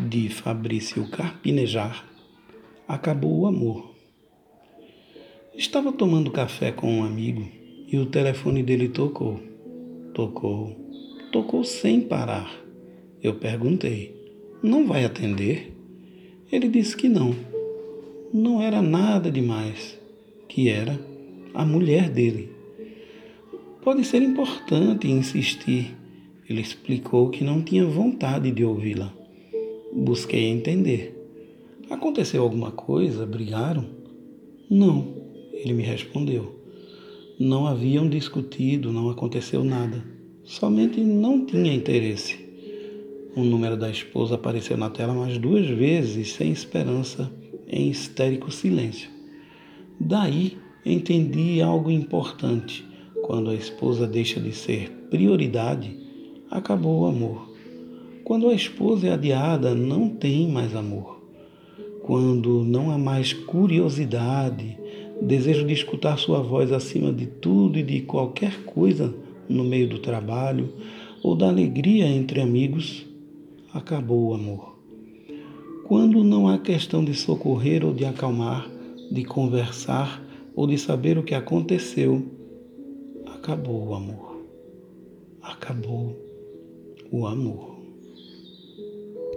de Fabrício Carpinejar, acabou o amor. Estava tomando café com um amigo e o telefone dele tocou. Tocou. Tocou sem parar. Eu perguntei: Não vai atender? Ele disse que não. Não era nada demais, que era a mulher dele. Pode ser importante insistir. Ele explicou que não tinha vontade de ouvi-la. Busquei entender. Aconteceu alguma coisa? Brigaram? Não, ele me respondeu. Não haviam discutido, não aconteceu nada. Somente não tinha interesse. O número da esposa apareceu na tela mais duas vezes, sem esperança, em histérico silêncio. Daí entendi algo importante. Quando a esposa deixa de ser prioridade, acabou o amor. Quando a esposa é adiada, não tem mais amor. Quando não há mais curiosidade, desejo de escutar sua voz acima de tudo e de qualquer coisa no meio do trabalho ou da alegria entre amigos, acabou o amor. Quando não há questão de socorrer ou de acalmar, de conversar ou de saber o que aconteceu, acabou o amor. Acabou o amor.